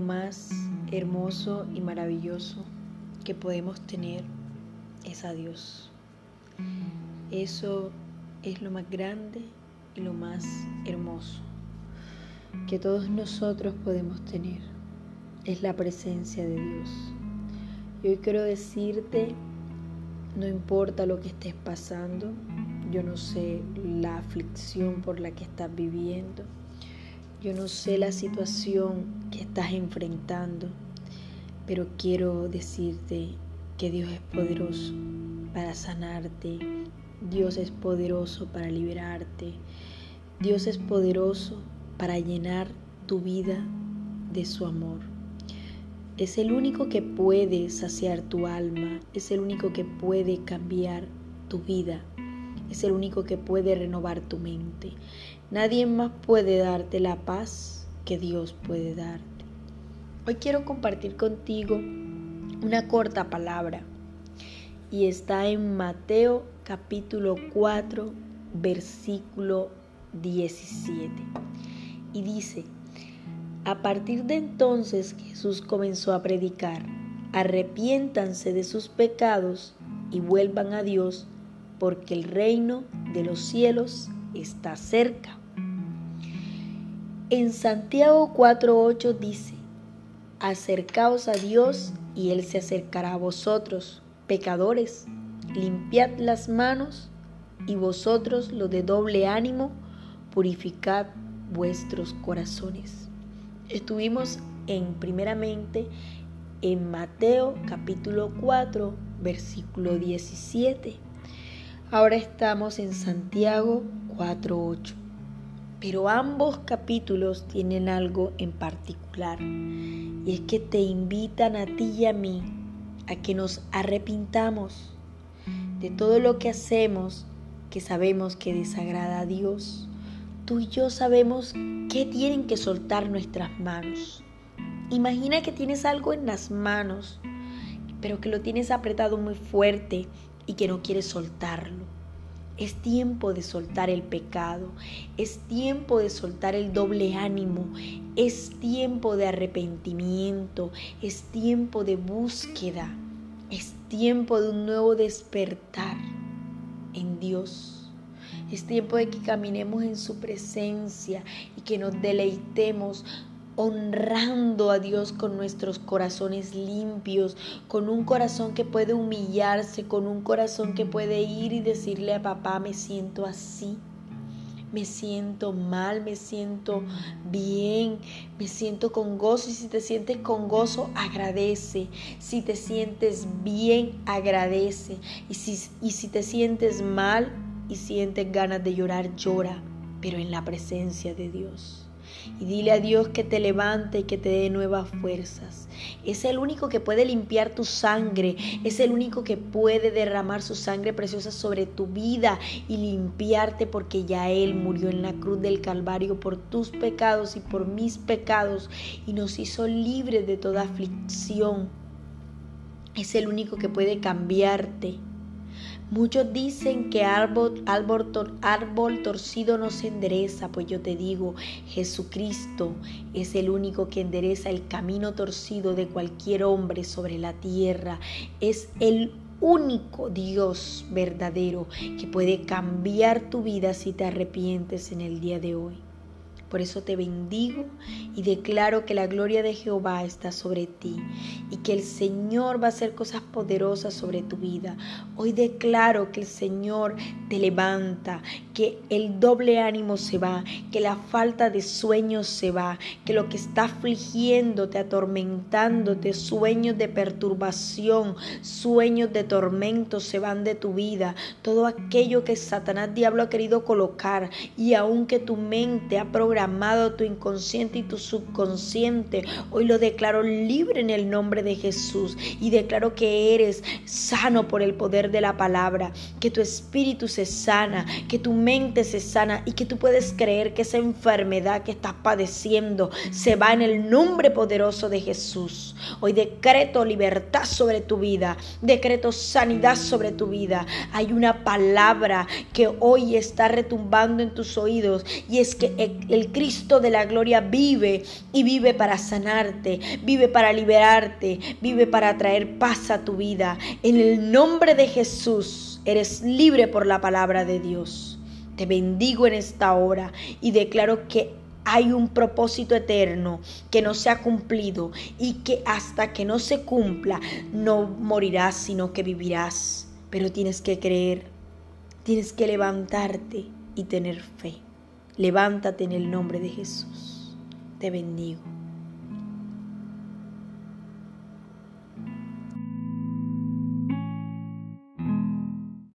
más hermoso y maravilloso que podemos tener es a Dios. Eso es lo más grande y lo más hermoso que todos nosotros podemos tener. Es la presencia de Dios. Y hoy quiero decirte, no importa lo que estés pasando, yo no sé la aflicción por la que estás viviendo, yo no sé la situación estás enfrentando, pero quiero decirte que Dios es poderoso para sanarte, Dios es poderoso para liberarte, Dios es poderoso para llenar tu vida de su amor. Es el único que puede saciar tu alma, es el único que puede cambiar tu vida, es el único que puede renovar tu mente. Nadie más puede darte la paz que Dios puede darte. Hoy quiero compartir contigo una corta palabra y está en Mateo capítulo 4 versículo 17 y dice, a partir de entonces Jesús comenzó a predicar, arrepiéntanse de sus pecados y vuelvan a Dios porque el reino de los cielos está cerca. En Santiago 4.8 dice, acercaos a Dios y Él se acercará a vosotros, pecadores, limpiad las manos y vosotros los de doble ánimo, purificad vuestros corazones. Estuvimos en primeramente en Mateo capítulo 4 versículo 17 Ahora estamos en Santiago 4.8. Pero ambos capítulos tienen algo en particular y es que te invitan a ti y a mí a que nos arrepintamos de todo lo que hacemos que sabemos que desagrada a Dios. Tú y yo sabemos que tienen que soltar nuestras manos. Imagina que tienes algo en las manos, pero que lo tienes apretado muy fuerte y que no quieres soltarlo. Es tiempo de soltar el pecado, es tiempo de soltar el doble ánimo, es tiempo de arrepentimiento, es tiempo de búsqueda, es tiempo de un nuevo despertar en Dios. Es tiempo de que caminemos en su presencia y que nos deleitemos honrando a Dios con nuestros corazones limpios, con un corazón que puede humillarse, con un corazón que puede ir y decirle a papá, me siento así. Me siento mal, me siento bien, me siento con gozo. Y si te sientes con gozo, agradece. Si te sientes bien, agradece. Y si, y si te sientes mal y sientes ganas de llorar, llora, pero en la presencia de Dios y dile a Dios que te levante y que te dé nuevas fuerzas. Es el único que puede limpiar tu sangre, es el único que puede derramar su sangre preciosa sobre tu vida y limpiarte porque ya Él murió en la cruz del Calvario por tus pecados y por mis pecados y nos hizo libres de toda aflicción. Es el único que puede cambiarte Muchos dicen que árbol, árbol, torcido no se endereza, pues yo te digo, Jesucristo es el único que endereza el camino torcido de cualquier hombre sobre la tierra. Es el único Dios verdadero que puede cambiar tu vida si te arrepientes en el día de hoy. Por eso te bendigo y declaro que la gloria de Jehová está sobre ti y que el Señor va a hacer cosas poderosas sobre tu vida. Hoy declaro que el Señor te levanta, que el doble ánimo se va, que la falta de sueños se va, que lo que está afligiéndote, atormentándote, sueños de perturbación, sueños de tormento se van de tu vida. Todo aquello que Satanás diablo ha querido colocar y aunque tu mente ha programado amado tu inconsciente y tu subconsciente. Hoy lo declaro libre en el nombre de Jesús y declaro que eres sano por el poder de la palabra, que tu espíritu se sana, que tu mente se sana y que tú puedes creer que esa enfermedad que estás padeciendo se va en el nombre poderoso de Jesús. Hoy decreto libertad sobre tu vida, decreto sanidad sobre tu vida. Hay una palabra que hoy está retumbando en tus oídos y es que el Cristo de la gloria vive y vive para sanarte, vive para liberarte, vive para traer paz a tu vida. En el nombre de Jesús eres libre por la palabra de Dios. Te bendigo en esta hora y declaro que hay un propósito eterno que no se ha cumplido y que hasta que no se cumpla no morirás, sino que vivirás. Pero tienes que creer, tienes que levantarte y tener fe. Levántate en el nombre de Jesús. Te bendigo.